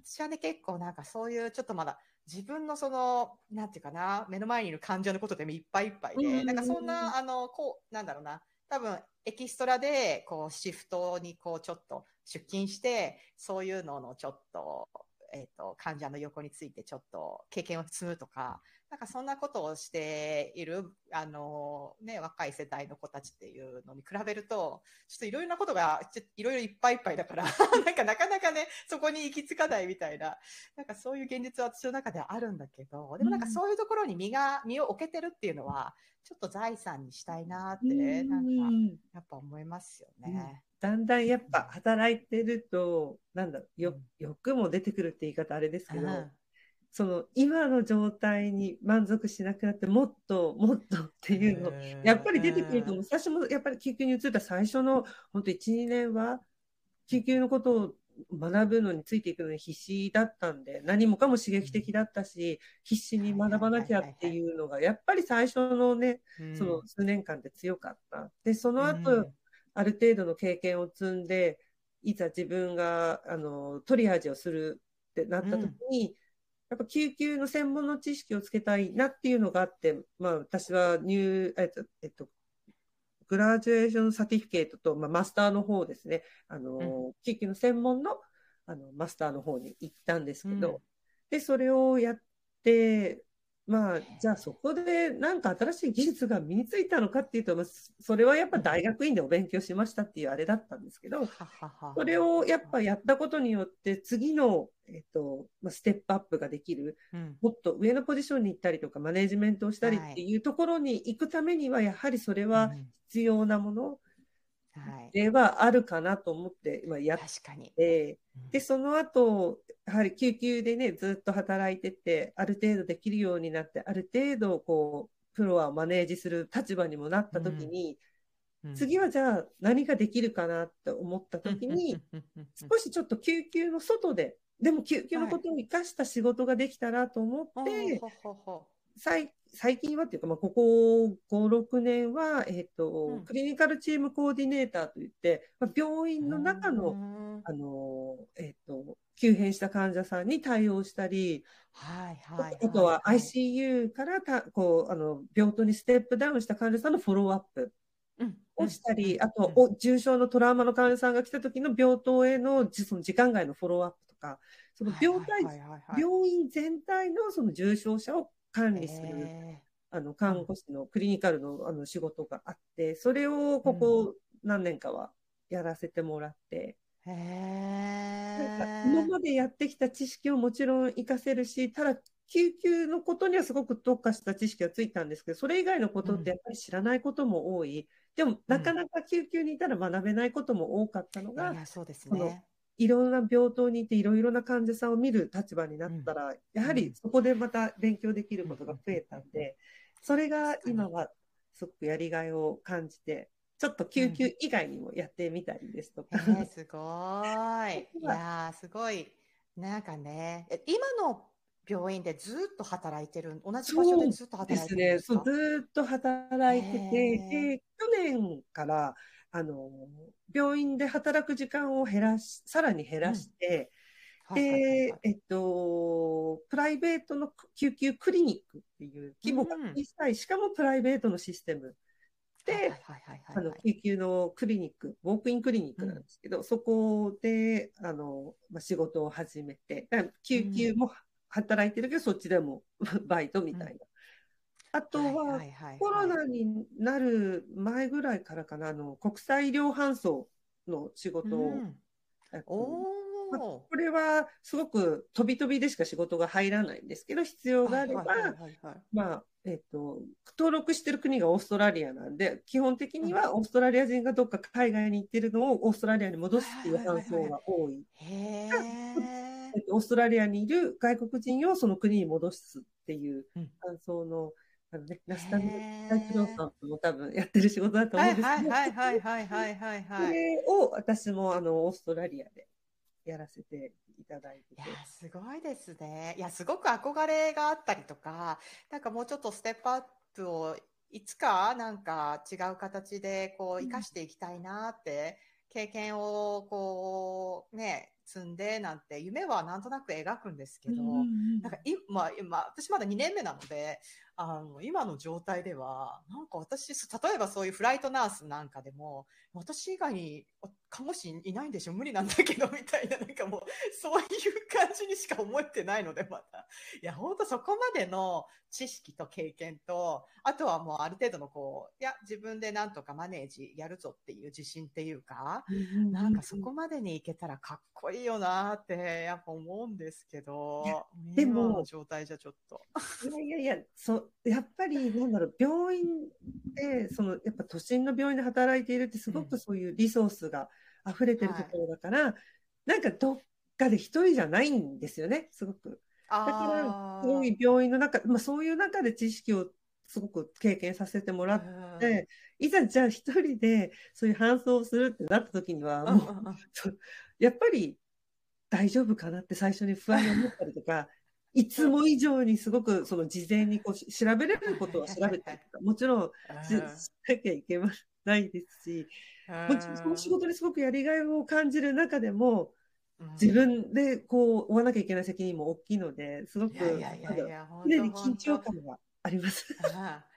私はね、結構なんかそういうちょっとまだ自分のその、なんていうかな、目の前にいる患者のことでもいっぱいいっぱいで、うんうんうんなんかそんな、あの、こう、なんだろうな、多分エキストラで、こう、シフトにこう、ちょっと出勤して、そういうののちょっと、えっ、と、患者の横についてちょっと経験を積むとか、なんかそんなことをしている、あの、ね、若い世代の子たちっていうのに比べると、ちょっといろいろなことが、ちょいろいろいっぱいいっぱいだから、なんかなかなかね、そこに行き着かないみたいな、なんかそういう現実は私の中ではあるんだけど、でもなんかそういうところに身が、身を置けてるっていうのは、ちょっと財産にしたいなって、なんか、やっぱ思いますよね。だんだんやっぱ働いてると、なんだろう、ようん、欲も出てくるって言い方あれですけど、うんその今の状態に満足しなくなって、もっと もっとっていうの、やっぱり出てくると思う。私もやっぱり救急に移った最初の本当1、2年は救急のことを学ぶのについていくのに必死だったんで、何もかも刺激的だったし、必死に学ばなきゃっていうのが、やっぱり最初のね、うんその数年間で強かった。で、そのう後ん、ある程度の経験を積んで、いざ自分が、あの、トリアージをするってなった時に、やっぱ救急の専門の知識をつけたいなっていうのがあって、まあ私は入、えっと、えっと、グラジュエーションサティフィケートと、まあ、マスターの方ですね、あの、う救急の専門の、あの、マスターの方に行ったんですけど、うん。で、それをやって、まあ、じゃあそこでなんか新しい技術が身についたのかっていうと、まあ、それはやっぱ大学院でお勉強しましたっていうあれだったんですけど、それをやっぱやったことによって次の、えっと、まあ、ステップアップができる、うんもっと上のポジションに行ったりとか、マネジメントをしたりっていうところに行くためには、やはりそれはうん必要なものはい。ではあるかなと思って、まあ、やっ確かに。て、うん。で、その後、やはり救急でね、ずっと働いてて、ある程度できるようになって、ある程度、こう、プロはマネージする立場にもなった時に、うん。次はじゃあ何ができるかなって思った時に、少しちょっと救急の外で、でも救急のことを生かした仕事ができたらと思って、ほほほ最最近はっていうか、まあ、ここ5、6年は、えっ、と、うん。クリニカルチームコーディネーターといって、まあ、病院の中の、うん。あの、えっ、と、急変した患者さんに対応したり、はいはい。あとははい ICU からた、こう、あの、病棟にステップダウンした患者さんのフォローアップうん。をしたり、うん。あと、うん。お重症のトラウマの患者さんが来た時の病棟へのじその時間外のフォローアップとか、その病態、はいはいはいはい。病院全体のその重症者を管理する、へあの、看護師のクリニカルのあの仕事があって、それをここ何年かはやらせてもらって、ー。なん今までやってきた知識をもちろん活かせるし、ただ、救急のことにはすごく特化した知識がついたんですけど、それ以外のことってやっぱり知らないことも多い。でも、なかなか救急にいたら学べないことも多かったのが、いや、そうですね。いろんな病棟にいていろいろな患者さんを見る立場になったら、やはりそこでまた勉強できることが増えたんで、それが今はすごくやりがいを感じて、ちょっと救急以外にもやってみたりですとか。えー、すごい。いやー、すごい。なんかね、え今の病院でずっと働いてる、同じ場所でずっとで働いてすね。そう、るんですかずーっと働いてて、去年から、あの、病院で働く時間を減らし、さらに減らして、はいはいはいではい、えっと、プライベートの救急クリニックっていう規模がうん小さい、しかもプライベートのシステムで、あはい、の救急のクリニック、ウォークインクリニックなんですけど、そこであの、まあ、仕事を始めて、救急も働いてるけど、そっちでもバイトみたいな。あとは、コロナになる前ぐらいからかな、あの国際医療搬送の仕事を、うん。えっとおお。これはすごく飛び飛びでしか仕事が入らないんですけど、必要があれば、まあ、えっと、登録してる国がオーストラリアなんで、基本的にはオーストラリア人がどっか海外に行ってるのをオーストラリアに戻すっていう搬送が多い。オーストラリアにいる外国人をその国に戻すっていううん。搬送の、あのね、ナスタミへー大工さんも多分やってる仕事だと思はいうんですけど、はいはいはいはいはいはいそはい。れを私もあのオーストラリアでやらせていただいてていや、すごいですね。いや、すごく憧れがあったりとか、なんかもうちょっとステップアップをいつかなんか違う形でこう生かしていきたいなって、経験をこうね、積んでなんて夢はなんとなく描くんですけど、なんかい、まあ、今、私まだ2年目なので、あの、今の状態では、なんか私、例えばそういうフライトナースなんかでも、私以外にあ看護師いないんでしょ無理なんだけど、みたいな、なんかもう、そういう感じにしか思えてないので、まだ。いや、本当そこまでの知識と経験と、あとはもうある程度のこう、いや、自分でなんとかマネージやるぞっていう自信っていうか、なんかそこまでにいけたらかっこいいよなってやっぱ思うんですけどでも状態じゃちょっと。いやいやいや、そう、やっぱり、なんだろう、病院で、その、やっぱ都心の病院で働いているって、すごうんくそういうリソースが溢れてるところだから、なんかどっかで一人じゃないんですよね、すごく。だから、病院の中、まあそういう中で知識をすごく経験させてもらっうんて、いざじゃあ一人でそういう搬送をするってなった時には、もう、やっぱり大丈夫かなって最初に不安に思ったりとか、いつも以上にすごくその事前にこうし調べれることは調べたりとか、もちろんししなきゃいけないですし、もちろんその仕事にすごくやりがいを感じる中でも、自分でこう追わなきゃいけない責任も大きいので、すごく常に緊張感があります。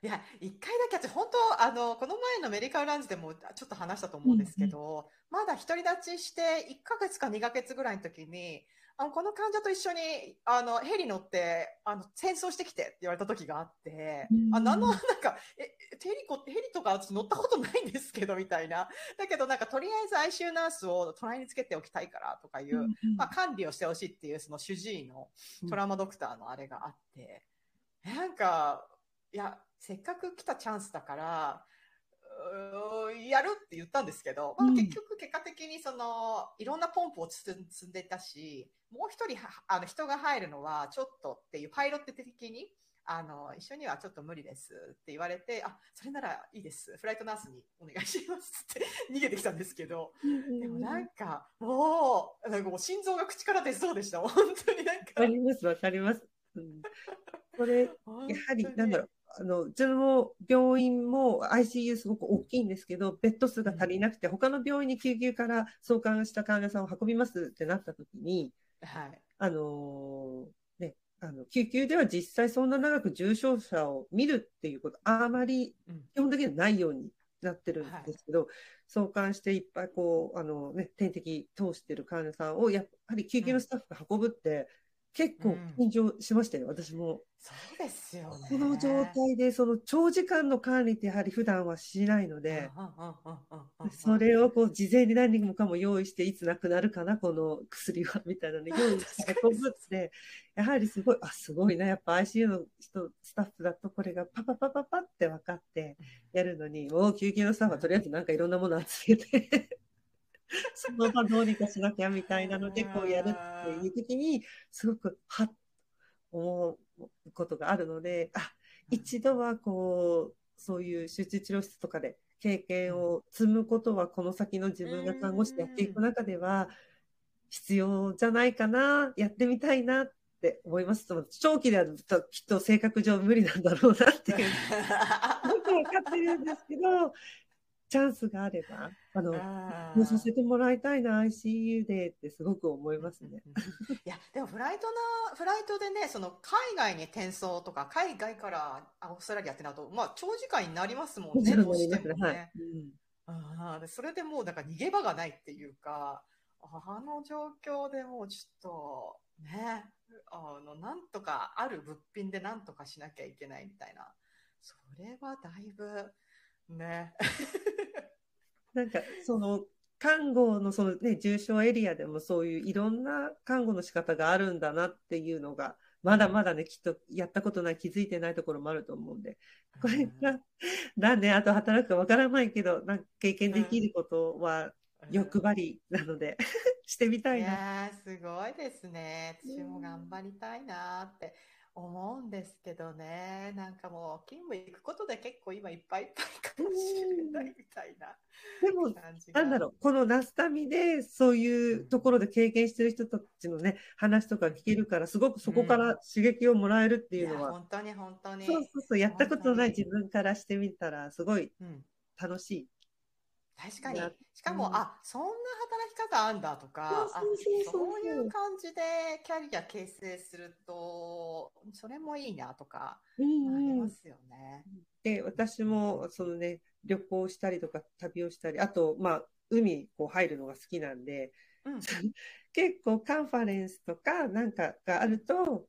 いや、一回だけ私、本当、あの、この前のメディカルランチでもちょっと話したと思うんですけど、まだ独り立ちして1ヶ月か2ヶ月ぐらいの時に、あの、この患者と一緒に、あの、ヘリ乗って、あの、戦争してきてって言われた時があって、うんあ、なんの、なんか、え、ヘリコ、ヘリとか私乗ったことないんですけど、みたいな。だけど、なんか、とりあえず ICU ナースを隣につけておきたいからとかいう、まあ、管理をしてほしいっていう、その主治医のトラウマドクターのあれがあって、なんか、いや、せっかく来たチャンスだから、やるって言ったんですけど、まあ、うん結局結果的にその、いろんなポンプを積んでたし、もう一人はあの人が入るのはちょっとっていうパイロット的に、あの、一緒にはちょっと無理ですって言われて、あ、それならいいです。フライトナースにお願いしますって逃げてきたんですけど、でもなんか、もう、なんかもう心臓が口から出そうでした。本当になんわか。かります、わかります。うん、これ、やはり、なんだろう、あの、うちの病院も ICU すごく大きいんですけど、ベッド数が足りなくて、他の病院に救急から送還した患者さんを運びますってなった時に、はい。あのーね、あの、救急では実際そんな長く重症者を見るっていうこと、あまりうん。基本的にはないようになってるんですけど、送還していっぱいこう、あのね、点滴通してる患者さんを、やっぱり救急のスタッフが運ぶって、結構緊張しましたよ、私も。そうですよね。この状態で、その長時間の管理ってやはり普段はしないので、うんうんうんうんうんそれをこう事前に何もかも用意して、いつなくなるかな、この薬は、みたいなの 用意して運ぶって、やはりすごい、あ、すごいな、やっぱ ICU の人、スタッフだとこれがパパパパパって分かってやるのに、もう救急のスタッフはとりあえずなんかいろんなもの集めて、その場どうにかしなきゃみたいなので、こうやるっていう時に、すごく、はっ、思うことがあるので、あ、一度はこう、そういう集中治療室とかで経験を積むことは、この先の自分が看護師でやっていく中では、必要じゃないかな、やってみたいなっって思います。長期ではきっと性格上無理なんだろうなっていう。僕は分かってるんですけど、チャンスがあれば、あの、あもうさせてもらいたいな、ICU でってすごく思いますね。いや、でもフライトな、フライトでね、その海外に転送とか、海外からあオーストラリアってなると、まあ長時間になりますもんね、どうしてもね。はい。うんああでそれでもう、だから逃げ場がないっていうか、あの状況でもうちょっと、ね、あの、なんとか、ある物品でなんとかしなきゃいけないみたいな。それはだいぶ、ね。なんか、その、看護のそのね、重症エリアでもそういういろんな看護の仕方があるんだなっていうのが、まだまだね、きっとやったことない、気づいてないところもあると思うんで、これが何年後働くかわからないけど、なんか経験できることは欲張りなので、してみたいな。いやー、すごいですね。私も頑張りたいなって思うんですけどね。なんかもう、勤務行くことで結構今いっぱいいっぱいかもしれないみたいなでも。なんだろう、このナスタミでそういうところで経験してる人たちのね、話とか聞けるから、すごくそこから刺激をもらえるっていうのは、本当に本当に。そうそうそう、やったことない自分からしてみたら、すごいうん。楽しい。確かにや。しかも、うんあ、そんな働き方あんだとか、あそういう感じでキャリア形成すると、それもいいなとか、うありんうん。ますよね。で、私も、そのね、旅行したりとか、旅をしたり、あと、まあ、海、こう入るのが好きなんで、うん。結構カンファレンスとかなんかがあると、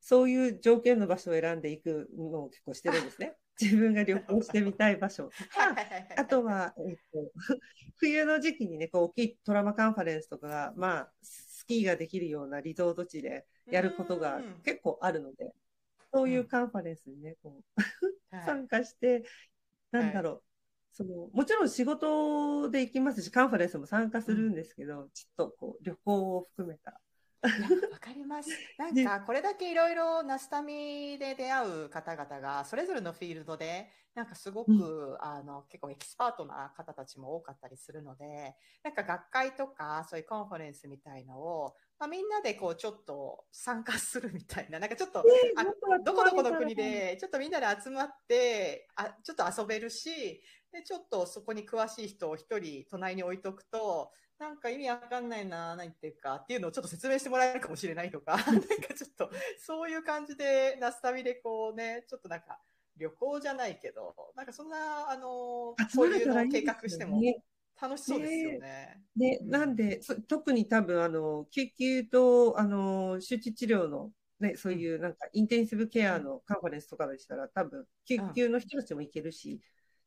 そういう条件の場所を選んでいくのを結構してるんですね。自分が旅行してみたい場所。と か、あとは、えっと、冬の時期にね、こう、大きい trauma カンファレンスとかが、まあ、スキーができるようなリゾート地でやることがうん。結構あるので、そういうカンファレンスにね、こう、はい。参加して、なんだろう、その、もちろん仕事で行きますし、カンファレンスも参加するんですけど、ちょっとこう、旅行を含めた。わかります。なんか、これだけいろいろナスタミで出会う方々が、それぞれのフィールドで、なんかすごく、うあの、結構エキスパートな方たちも多かったりするので、なんか学会とか、そういうコンファレンスみたいのを、まあ、みんなでこう、ちょっと参加するみたいな、なんかちょっと、あどこどこの国で、ちょっとみんなで集まって、あ、ちょっと遊べるし、で、ちょっとそこに詳しい人を一人隣に置いとくと、なんか意味わかんないな、何言ってるかっていうのをちょっと説明してもらえるかもしれないとか、なんかちょっと、そういう感じで、ナス旅でこうね、ちょっとなんか、旅行じゃないけど、なんかそんな、あの、そういうのを計画しても。楽しそうですよね。で、うんなんで、そ特に多分、あの、救急と、あの、手術治療の、ね、そういうなんか、インテンシブケアのカンファレンスとかでしたら、多分、救急の人たちも行けるし、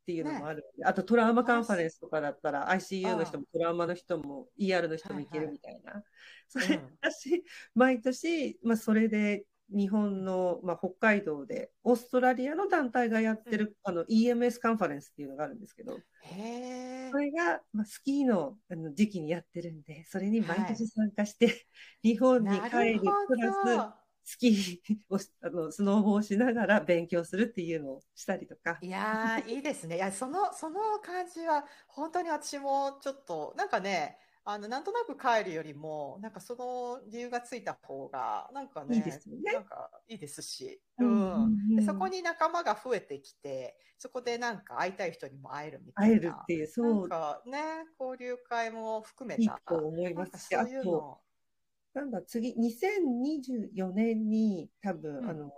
っていうのもあるんで、あとトラウマカンファレンスとかだったら、ICU の人もトラウマの人も ER の人も行けるみたいな。それ、うん私、毎年、まあ、それで、日本の、まあ、北海道で、オーストラリアの団体がやってる、あの、EMS カンファレンスっていうのがあるんですけど、へそれが、まあ、スキーのあの時期にやってるんで、それに毎年参加して、日本にな帰るるほプラス、ど。スキー をし、あの、スノーボーしながら勉強するっていうのをしたりとか。いやー、いいですね。いや、その、その感じは、本当に私もちょっと、なんかね、あの、なんとなく帰るよりも、なんかその理由がついた方が、なんかね、いいですよねなんかいいですし、ううんん。うんうんで、そこに仲間が増えてきて、そこでなんか会いたい人にも会えるみたいな。会えるっていう、なそう、んかね、交流会も含めいいた。と思いますし、あそういうと、の。なんだ、次、2024年に、多分、うん。あの、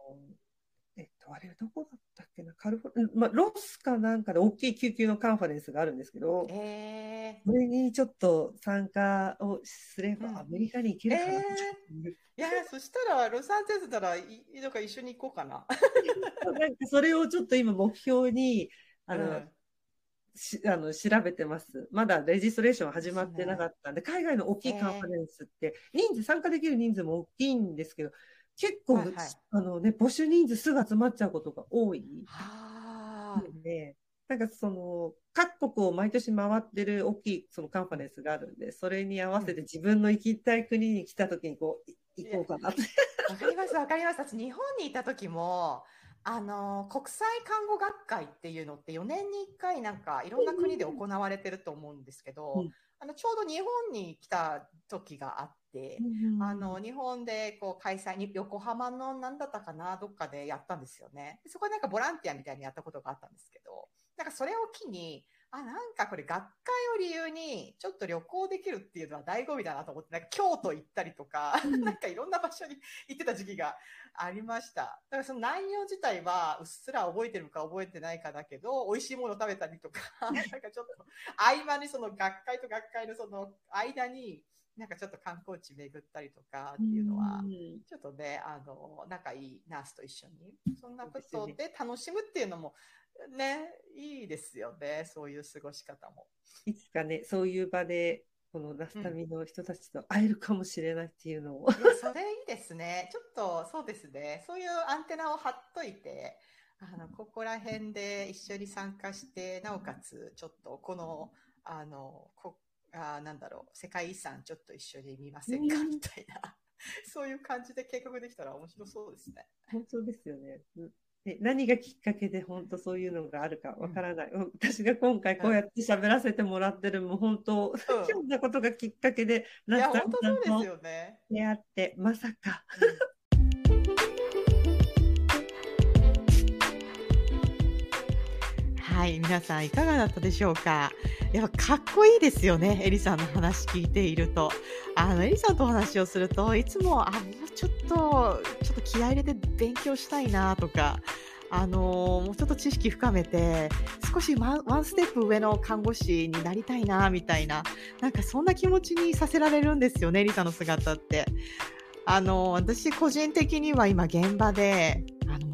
えっと、あれはどこだったっけな、カリフォまあ、ロスかなんかで大きい救急のカンファレンスがあるんですけど、えそれにちょっと参加をすれうん。ばアメリカに行けるかなって。ー、いや、そしたら、ロサンゼルスなら、い、どっか一緒に行こうかな。なんかそれをちょっと今目標に、あの、うんし あの調べてます。まだレジストレーション始まってなかったんで、海外の大きいカンファレンスって、人数、参加できる人数も大きいんですけど、結構、はいはいあのね、募集人数すぐ集まっちゃうことが多いはあ。ので、なんかその、各国を毎年回ってる大きいそのカンファレンスがあるんで、それに合わせて自分の行きたい国に来た時にこう、い行こうかなって。わかります、わかります。私、日本にいた時も、あの、国際看護学会っていうのって4年に1回なんかいろんな国で行われてると思うんですけど、うんあの、ちょうど日本に来た時があって、て、あの、日本でこう開催に、横浜の何だったかな、どっかでやったんですよね。そこでなんかボランティアみたいにやったことがあったんですけど、なんかそれを機に、あ、なんかこれ学会を理由にちょっと旅行できるっていうのは醍醐味だなと思って、なんか京都行ったりとか、なんかいろんな場所に行ってた時期がありました。だからその内容自体はうっすら覚えてるか覚えてないかだけど、美味しいもの食べたりとか、なんかちょっと合間にその学会と学会のその間に、なんかちょっと観光地巡ったりとかっていうのは、ちょっとね、あの、仲いいナースと一緒に、そんなことで楽しむっていうのも、ね、いいですよね、そういう過ごし方も。いつかね、そういう場で、このナスタミの人たちと会えるかもしれないっていうのを。いやそれいいですね。ちょっとそうですね。そういうアンテナを張っといて、あの、ここら辺で一緒に参加して、なおかつ、ちょっとこの、あの、こあなんだろう、世界遺産ちょっと一緒に見ませんか？みたいな。そういう感じで計画できたら面白そうですね。本当ですよね。何がきっかけで本当そういうのがあるかわからない、うん私が今回こうやって喋らせてもらってるも本当、うん。ひょんなことがきっかけでなった本当そうですよね。出会ってまさかはい、皆さんいかがだったでしょうか？やっぱかっこいいですよね、エリさんの話聞いていると。あのエリさんとお話をするといつもあもうちょっとちょっと気合い入れて勉強したいなとか。あのもうちょっと知識深めて少しワンステップ上の看護師になりたいなみたいななんかそんな気持ちにさせられるんですよねエリさんの姿って。あの私個人的には今現場で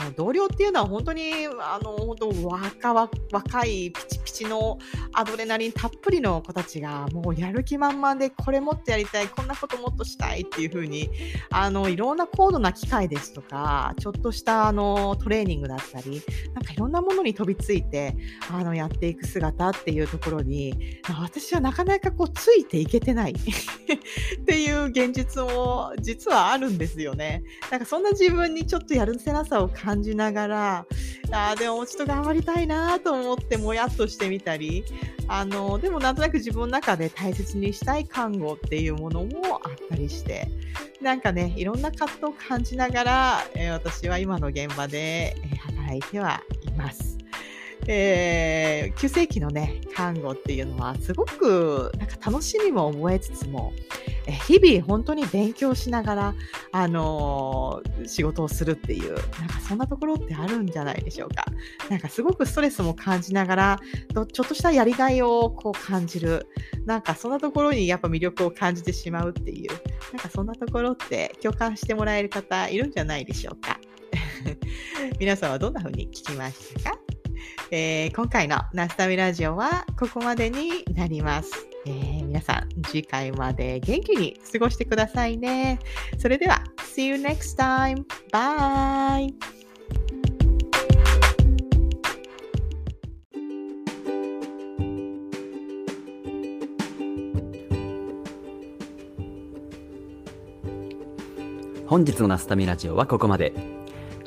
もう同僚っていうのは本当にあの本当若若いピチピチのアドレナリンたっぷりの子たちがもうやる気満々でこれもっとやりたいこんなこともっとしたいっていう風にあのいろんな高度な機械ですとかちょっとしたあのトレーニングだったりなんかいろんなものに飛びついてあのやっていく姿っていうところに私はなかなかこうついていけてない っていう現実も実はあるんですよね。なんかそんな自分にちょっとやるせなさを感感じながら、あーでももうちょっと頑張りたいなと思ってもやっとしてみたり、あの、でもなんとなく自分の中で大切にしたい看護っていうものもあったりして、なんかね、いろんな葛藤を感じながら、えー私は今の現場で、働いてはいます。えー急性期のね、看護っていうのはすごくなんか楽しみも覚えつつも、え日々本当に勉強しながら、あのー仕事をするっていう、なんかそんなところってあるんじゃないでしょうか。なんかすごくストレスも感じながら、ちょっとしたやりがいをこう感じる。なんかそんなところにやっぱ魅力を感じてしまうっていう、なんかそんなところって共感してもらえる方いるんじゃないでしょうか。皆さんはどんな風に聞きましたか？えー今回のナスタミラジオはここまでになります。えー皆さん次回まで元気に過ごしてくださいね。それでは See you next time. Bye! 本日のナスタミラジオはここまで。